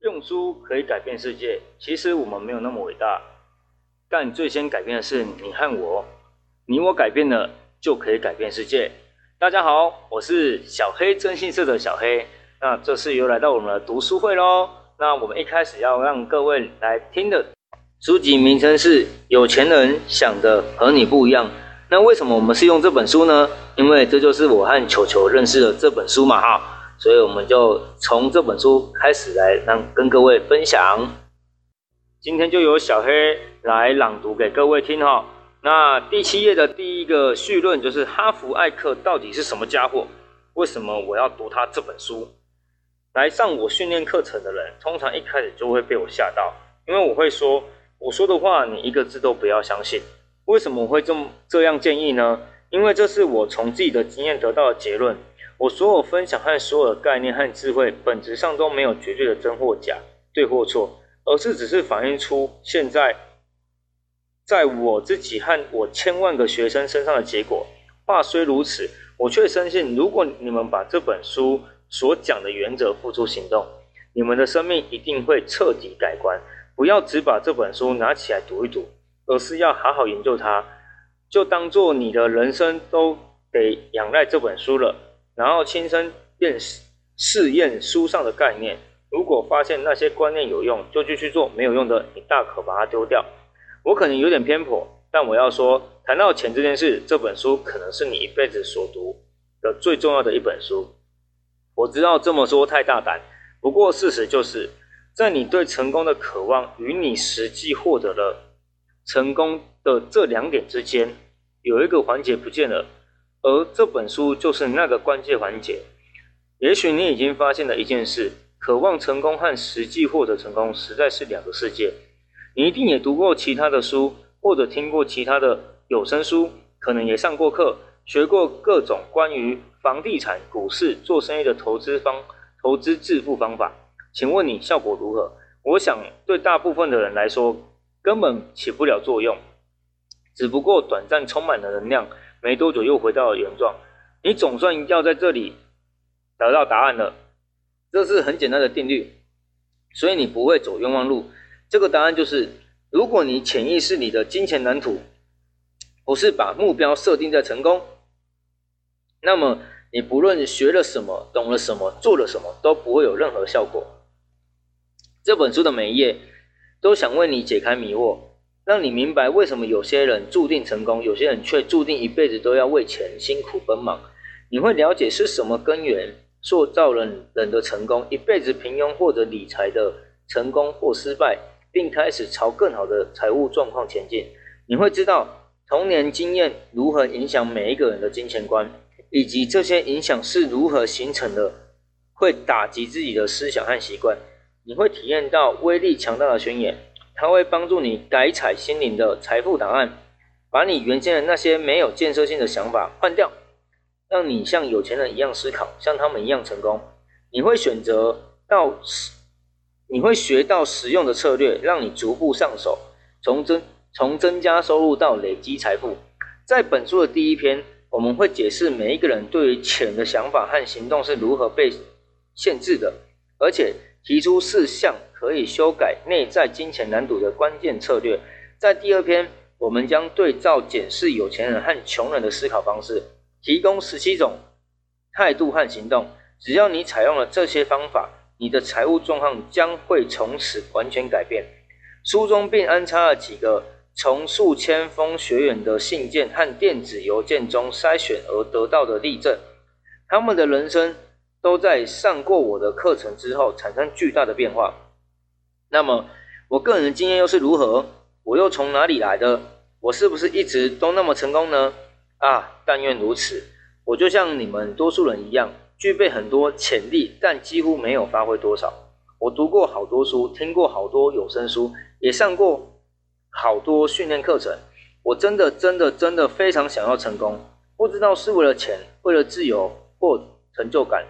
用书可以改变世界，其实我们没有那么伟大，但最先改变的是你和我。你我改变了，就可以改变世界。大家好，我是小黑征信社的小黑。那这次又来到我们的读书会喽。那我们一开始要让各位来听的书籍名称是《有钱人想的和你不一样》。那为什么我们是用这本书呢？因为这就是我和球球认识的这本书嘛，哈。所以我们就从这本书开始来让跟各位分享。今天就由小黑来朗读给各位听哈。那第七页的第一个序论就是哈佛艾克到底是什么家伙？为什么我要读他这本书？来上我训练课程的人，通常一开始就会被我吓到，因为我会说我说的话你一个字都不要相信。为什么我会这么这样建议呢？因为这是我从自己的经验得到的结论。我所有分享和所有的概念和智慧，本质上都没有绝对的真或假、对或错，而是只是反映出现在在我自己和我千万个学生身上的结果。话虽如此，我却深信，如果你们把这本书所讲的原则付诸行动，你们的生命一定会彻底改观。不要只把这本书拿起来读一读，而是要好好研究它，就当做你的人生都得仰赖这本书了。然后亲身验试验书上的概念，如果发现那些观念有用，就继续做；没有用的，你大可把它丢掉。我可能有点偏颇，但我要说，谈到钱这件事，这本书可能是你一辈子所读的最重要的一本书。我知道这么说太大胆，不过事实就是在你对成功的渴望与你实际获得了成功的这两点之间，有一个环节不见了。而这本书就是那个关键环节。也许你已经发现了一件事：渴望成功和实际获得成功实在是两个世界。你一定也读过其他的书，或者听过其他的有声书，可能也上过课，学过各种关于房地产、股市、做生意的投资方、投资致富方法。请问你效果如何？我想对大部分的人来说，根本起不了作用，只不过短暂充满了能量。没多久又回到了原状，你总算要在这里得到答案了。这是很简单的定律，所以你不会走冤枉路。这个答案就是：如果你潜意识里的金钱蓝图不是把目标设定在成功，那么你不论学了什么、懂了什么、做了什么，都不会有任何效果。这本书的每一页都想为你解开迷惑。让你明白为什么有些人注定成功，有些人却注定一辈子都要为钱辛苦奔忙。你会了解是什么根源塑造了人的成功，一辈子平庸或者理财的成功或失败，并开始朝更好的财务状况前进。你会知道童年经验如何影响每一个人的金钱观，以及这些影响是如何形成的，会打击自己的思想和习惯。你会体验到威力强大的宣言。它会帮助你改采心灵的财富档案，把你原先的那些没有建设性的想法换掉，让你像有钱人一样思考，像他们一样成功。你会选择到，你会学到实用的策略，让你逐步上手，从增从增加收入到累积财富。在本书的第一篇，我们会解释每一个人对于钱的想法和行动是如何被限制的，而且提出四项。可以修改内在金钱难度的关键策略。在第二篇，我们将对照检视有钱人和穷人的思考方式，提供十七种态度和行动。只要你采用了这些方法，你的财务状况将会从此完全改变。书中并安插了几个从数千封学员的信件和电子邮件中筛选而得到的例证，他们的人生都在上过我的课程之后产生巨大的变化。那么，我个人的经验又是如何？我又从哪里来的？我是不是一直都那么成功呢？啊，但愿如此。我就像你们多数人一样，具备很多潜力，但几乎没有发挥多少。我读过好多书，听过好多有声书，也上过好多训练课程。我真的、真的、真的非常想要成功，不知道是为了钱，为了自由或成就感，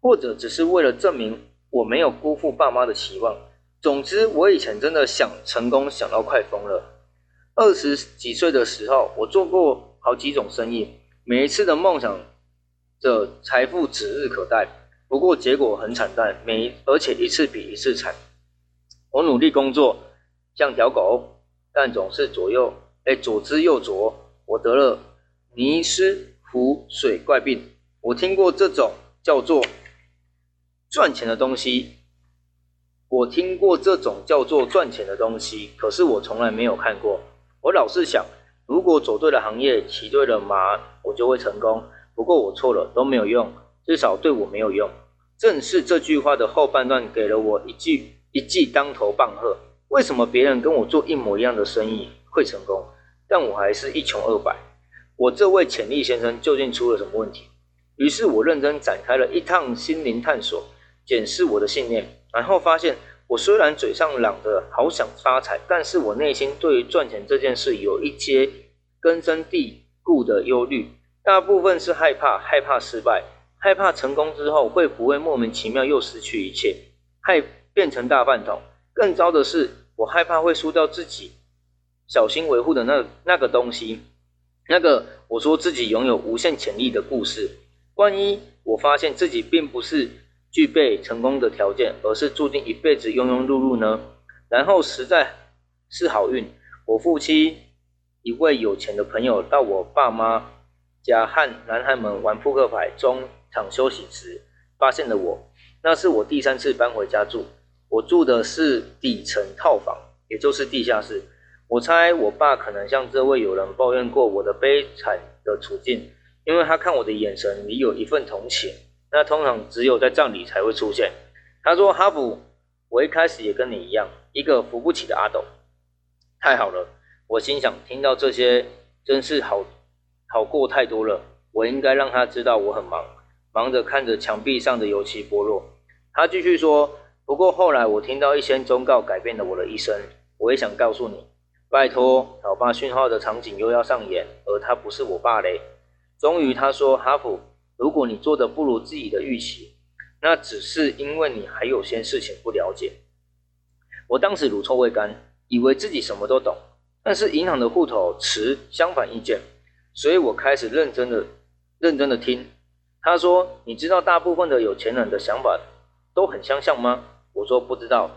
或者只是为了证明我没有辜负爸妈的期望。总之，我以前真的想成功，想到快疯了。二十几岁的时候，我做过好几种生意，每一次的梦想的财富指日可待。不过结果很惨淡，每而且一次比一次惨。我努力工作，像条狗，但总是左右哎左支右绌。我得了尼斯湖水怪病。我听过这种叫做赚钱的东西，我听过这种叫做赚钱的东西，可是我从来没有看过。我老是想，如果走对了行业，骑对了马，我就会成功。不过我错了，都没有用，至少对我没有用。正是这句话的后半段，给了我一句一记当头棒喝。为什么别人跟我做一模一样的生意会成功，但我还是一穷二白？我这位潜力先生究竟出了什么问题？于是我认真展开了一趟心灵探索，检视我的信念，然后发现，我虽然嘴上嚷着好想发财，但是我内心对于赚钱这件事有一些根深蒂固的忧虑，大部分是害怕，害怕失败，害怕成功之后会不会莫名其妙又失去一切，害变成大饭桶。更糟的是，我害怕会输掉自己小心维护的那那个东西，那个我说自己拥有无限潜力的故事。万一我发现自己并不是具备成功的条件，而是注定一辈子庸庸碌碌呢？然后实在是好运，我父亲一位有钱的朋友到我爸妈家和男孩们玩扑克牌中场休息时，发现了我。那是我第三次搬回家住，我住的是底层套房，也就是地下室。我猜我爸可能向这位友人抱怨过我的悲惨的处境。因为他看我的眼神里有一份同情，那通常只有在葬礼才会出现。他说：“哈普，我一开始也跟你一样，一个扶不起的阿斗。”太好了，我心想，听到这些真是好好过太多了。我应该让他知道我很忙，忙着看着墙壁上的油漆剥落。他继续说：“不过后来我听到一些忠告，改变了我的一生。我也想告诉你，拜托，老爸讯号的场景又要上演，而他不是我爸嘞。”终于，他说：“哈普，如果你做的不如自己的预期，那只是因为你还有些事情不了解。”我当时乳臭未干，以为自己什么都懂，但是银行的户头持相反意见，所以我开始认真的、认真的听。他说：“你知道大部分的有钱人的想法都很相像吗？”我说：“不知道，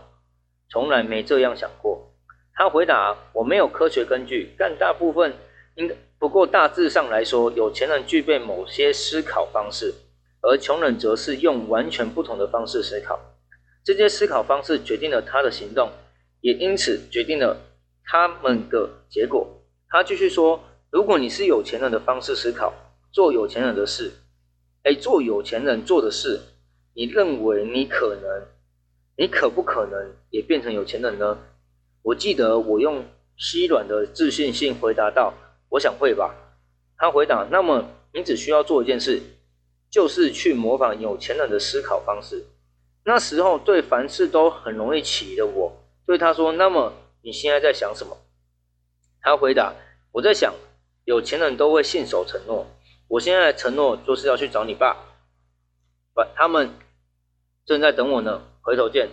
从来没这样想过。”他回答：“我没有科学根据，但大部分应该。”不过大致上来说，有钱人具备某些思考方式，而穷人则是用完全不同的方式思考。这些思考方式决定了他的行动，也因此决定了他们的结果。他继续说：“如果你是有钱人的方式思考，做有钱人的事，哎，做有钱人做的事，你认为你可能，你可不可能也变成有钱人呢？”我记得我用稀软的自信心回答道。我想会吧，他回答。那么你只需要做一件事，就是去模仿有钱人的思考方式。那时候对凡事都很容易起疑的我，对他说：“那么你现在在想什么？”他回答：“我在想，有钱人都会信守承诺。我现在承诺就是要去找你爸，不，他们正在等我呢。回头见。”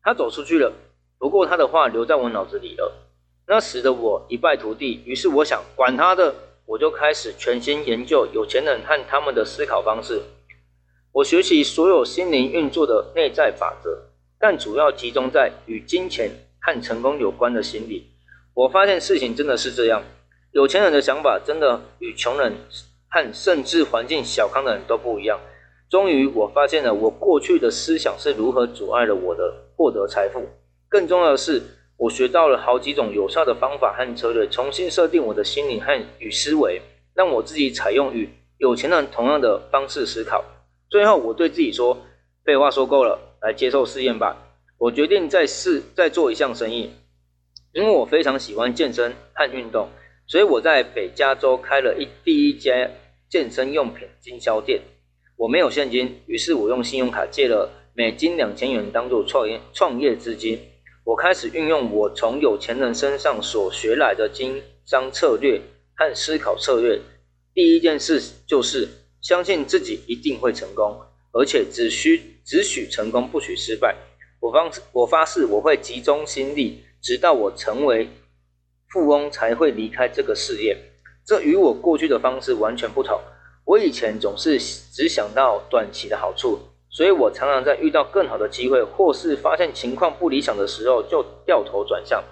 他走出去了，不过他的话留在我脑子里了。那时的我一败涂地，于是我想，管他的，我就开始全心研究有钱人和他们的思考方式。我学习所有心灵运作的内在法则，但主要集中在与金钱和成功有关的心理。我发现事情真的是这样，有钱人的想法真的与穷人和甚至环境小康的人都不一样。终于，我发现了我过去的思想是如何阻碍了我的获得财富。更重要的是。我学到了好几种有效的方法和策略，重新设定我的心理和与思维，让我自己采用与有钱人同样的方式思考。最后，我对自己说：“废话说够了，来接受试验吧。”我决定再试再做一项生意，因为我非常喜欢健身和运动，所以我在北加州开了一第一家健身用品经销店。我没有现金，于是我用信用卡借了美金两千元当做创业创业资金。我开始运用我从有钱人身上所学来的经商策略和思考策略。第一件事就是相信自己一定会成功，而且只需只许成功，不许失败。我方我发誓我会集中心力，直到我成为富翁才会离开这个事业。这与我过去的方式完全不同。我以前总是只想到短期的好处，所以我常常在遇到更好的机会，或是发现情况不理想的时候，就掉头转向。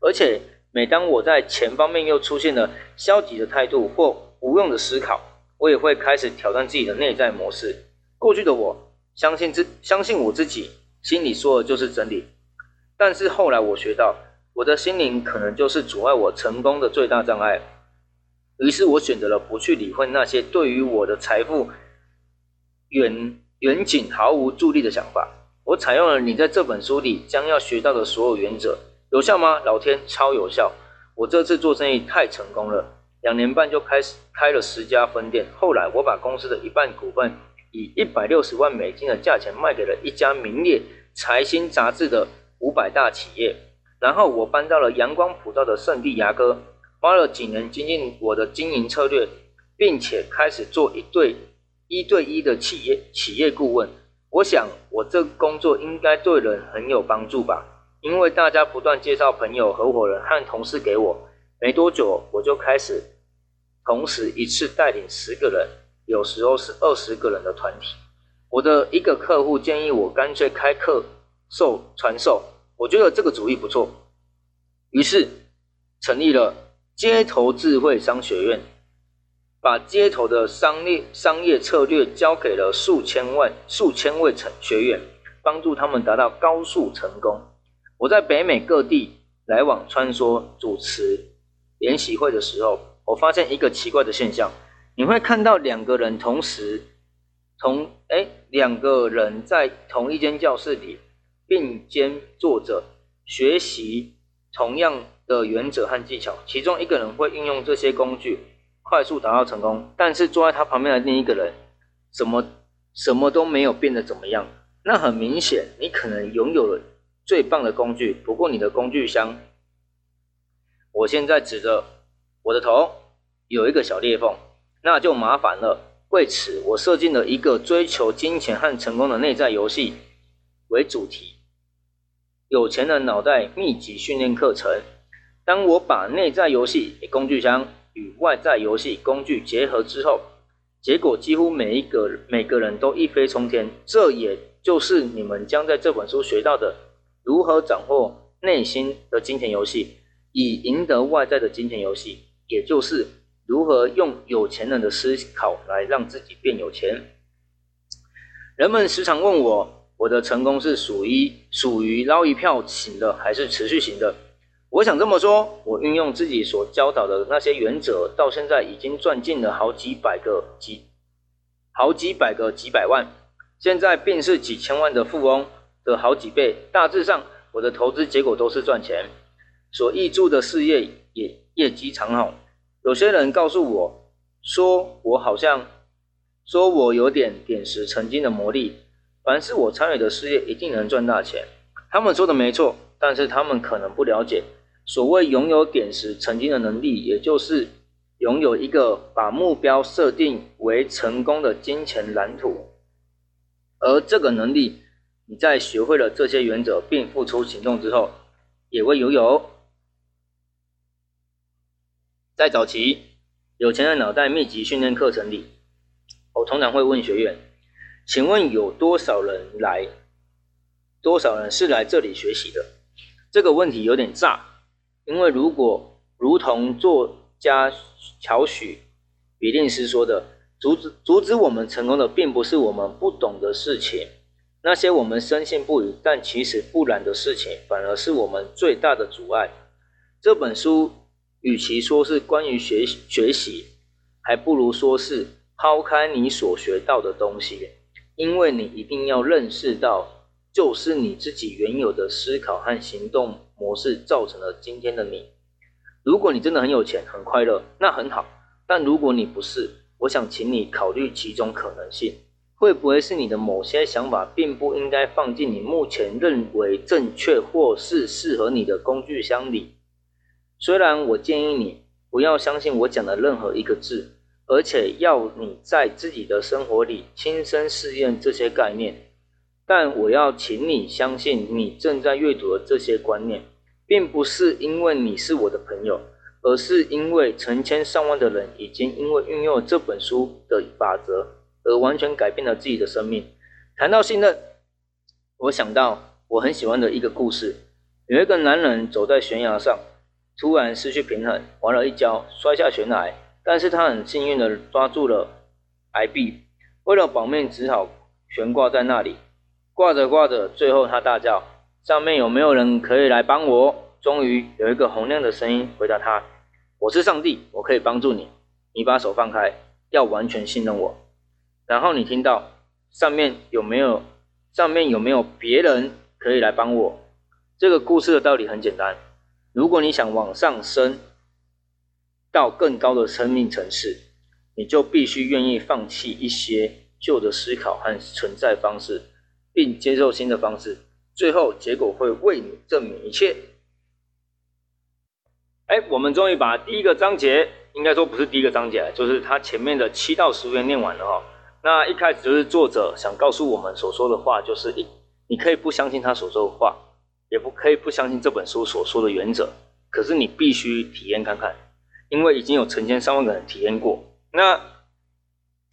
而且每当我在钱方面又出现了消极的态度或无用的思考，我也会开始挑战自己的内在模式。过去的我相信自相信我自己心里说的就是真理，但是后来我学到，我的心灵可能就是阻碍我成功的最大障碍。于是我选择了不去理会那些对于我的财富远远景毫无助力的想法。我采用了你在这本书里将要学到的所有原则，有效吗？老天，超有效！我这次做生意太成功了，两年半就开始开了十家分店。后来我把公司的一半股份以一百六十万美金的价钱卖给了一家名列财新杂志的五百大企业。然后我搬到了阳光普照的圣地牙哥。花了几年精进我的经营策略，并且开始做一对一对一的企业企业顾问。我想我这工作应该对人很有帮助吧，因为大家不断介绍朋友、合伙人和同事给我。没多久，我就开始同时一次带领十个人，有时候是二十个人的团体。我的一个客户建议我干脆开课授传授，我觉得这个主意不错，于是成立了。街头智慧商学院把街头的商业商业策略交给了数千万、数千位成学员，帮助他们达到高速成功。我在北美各地来往穿梭，主持研习会的时候，我发现一个奇怪的现象：你会看到两个人同时同哎两个人在同一间教室里并肩坐着学习同样。的原则和技巧，其中一个人会运用这些工具快速达到成功，但是坐在他旁边的另一个人，什么什么都没有变得怎么样。那很明显，你可能拥有了最棒的工具，不过你的工具箱，我现在指着我的头有一个小裂缝，那就麻烦了。为此，我设计了一个追求金钱和成功的内在游戏为主题，有钱的脑袋密集训练课程。当我把内在游戏工具箱与外在游戏工具结合之后，结果几乎每一个每个人都一飞冲天。这也就是你们将在这本书学到的：如何掌握内心的金钱游戏，以赢得外在的金钱游戏。也就是如何用有钱人的思考来让自己变有钱。人们时常问我，我的成功是属于属于捞一票型的，还是持续型的？我想这么说，我运用自己所教导的那些原则，到现在已经赚进了好几百个几好几百个几百万，现在便是几千万的富翁的好几倍。大致上，我的投资结果都是赚钱，所挹注的事业也业绩长好。有些人告诉我说，我好像说我有点点石成金的魔力，凡是我参与的事业一定能赚大钱。他们说的没错，但是他们可能不了解。所谓拥有点石成金的能力，也就是拥有一个把目标设定为成功的金钱蓝图。而这个能力，你在学会了这些原则并付出行动之后，也会拥有。在早期有钱的脑袋密集训练课程里，我通常会问学员：“请问有多少人来？多少人是来这里学习的？”这个问题有点炸。因为如果如同作家乔许·比利斯说的，阻止阻止我们成功的，并不是我们不懂的事情，那些我们深信不疑但其实不然的事情，反而是我们最大的阻碍。这本书与其说是关于学学习，还不如说是抛开你所学到的东西，因为你一定要认识到，就是你自己原有的思考和行动。模式造成了今天的你。如果你真的很有钱、很快乐，那很好。但如果你不是，我想请你考虑其中可能性：会不会是你的某些想法并不应该放进你目前认为正确或是适合你的工具箱里？虽然我建议你不要相信我讲的任何一个字，而且要你在自己的生活里亲身试验这些概念。但我要请你相信，你正在阅读的这些观念，并不是因为你是我的朋友，而是因为成千上万的人已经因为运用了这本书的法则而完全改变了自己的生命。谈到信任，我想到我很喜欢的一个故事，有一个男人走在悬崖上，突然失去平衡，滑了一跤，摔下悬崖，但是他很幸运的抓住了崖壁，为了保命，只好悬挂在那里，挂着挂着，最后他大叫：“上面有没有人可以来帮我？”终于有一个洪亮的声音回答他：“我是上帝，我可以帮助你。你把手放开，要完全信任我。”然后你听到上面有没有上面有没有别人可以来帮我？这个故事的道理很简单：如果你想往上升到更高的生命层次，你就必须愿意放弃一些旧的思考和存在方式，并接受新的方式。最后结果会为你证明一切。哎，我们终于把第一个章节，应该说不是第一个章节，就是它前面的七到十页念完了哈。那一开始就是作者想告诉我们所说的话，就是一，你可以不相信他所说的话，也不可以不相信这本书所说的原则，可是你必须体验看看，因为已经有成千上万个人体验过。那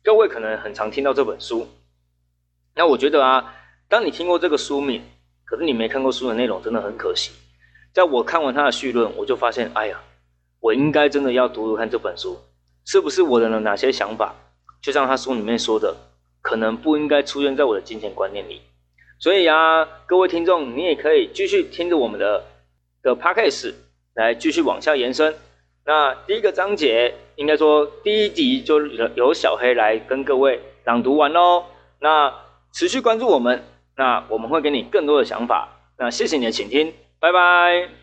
各位可能很常听到这本书，那我觉得啊，当你听过这个书名，可是你没看过书的内容，真的很可惜。在我看完他的序论，我就发现，哎呀，我应该真的要读读看这本书，是不是我的哪些想法，就像他书里面说的，可能不应该出现在我的金钱观念里。所以啊，各位听众，你也可以继续听着我们的的 podcast 来继续往下延伸。那第一个章节，应该说第一集就由小黑来跟各位朗读完喽。那持续关注我们，那我们会给你更多的想法。那谢谢你的倾听。拜拜。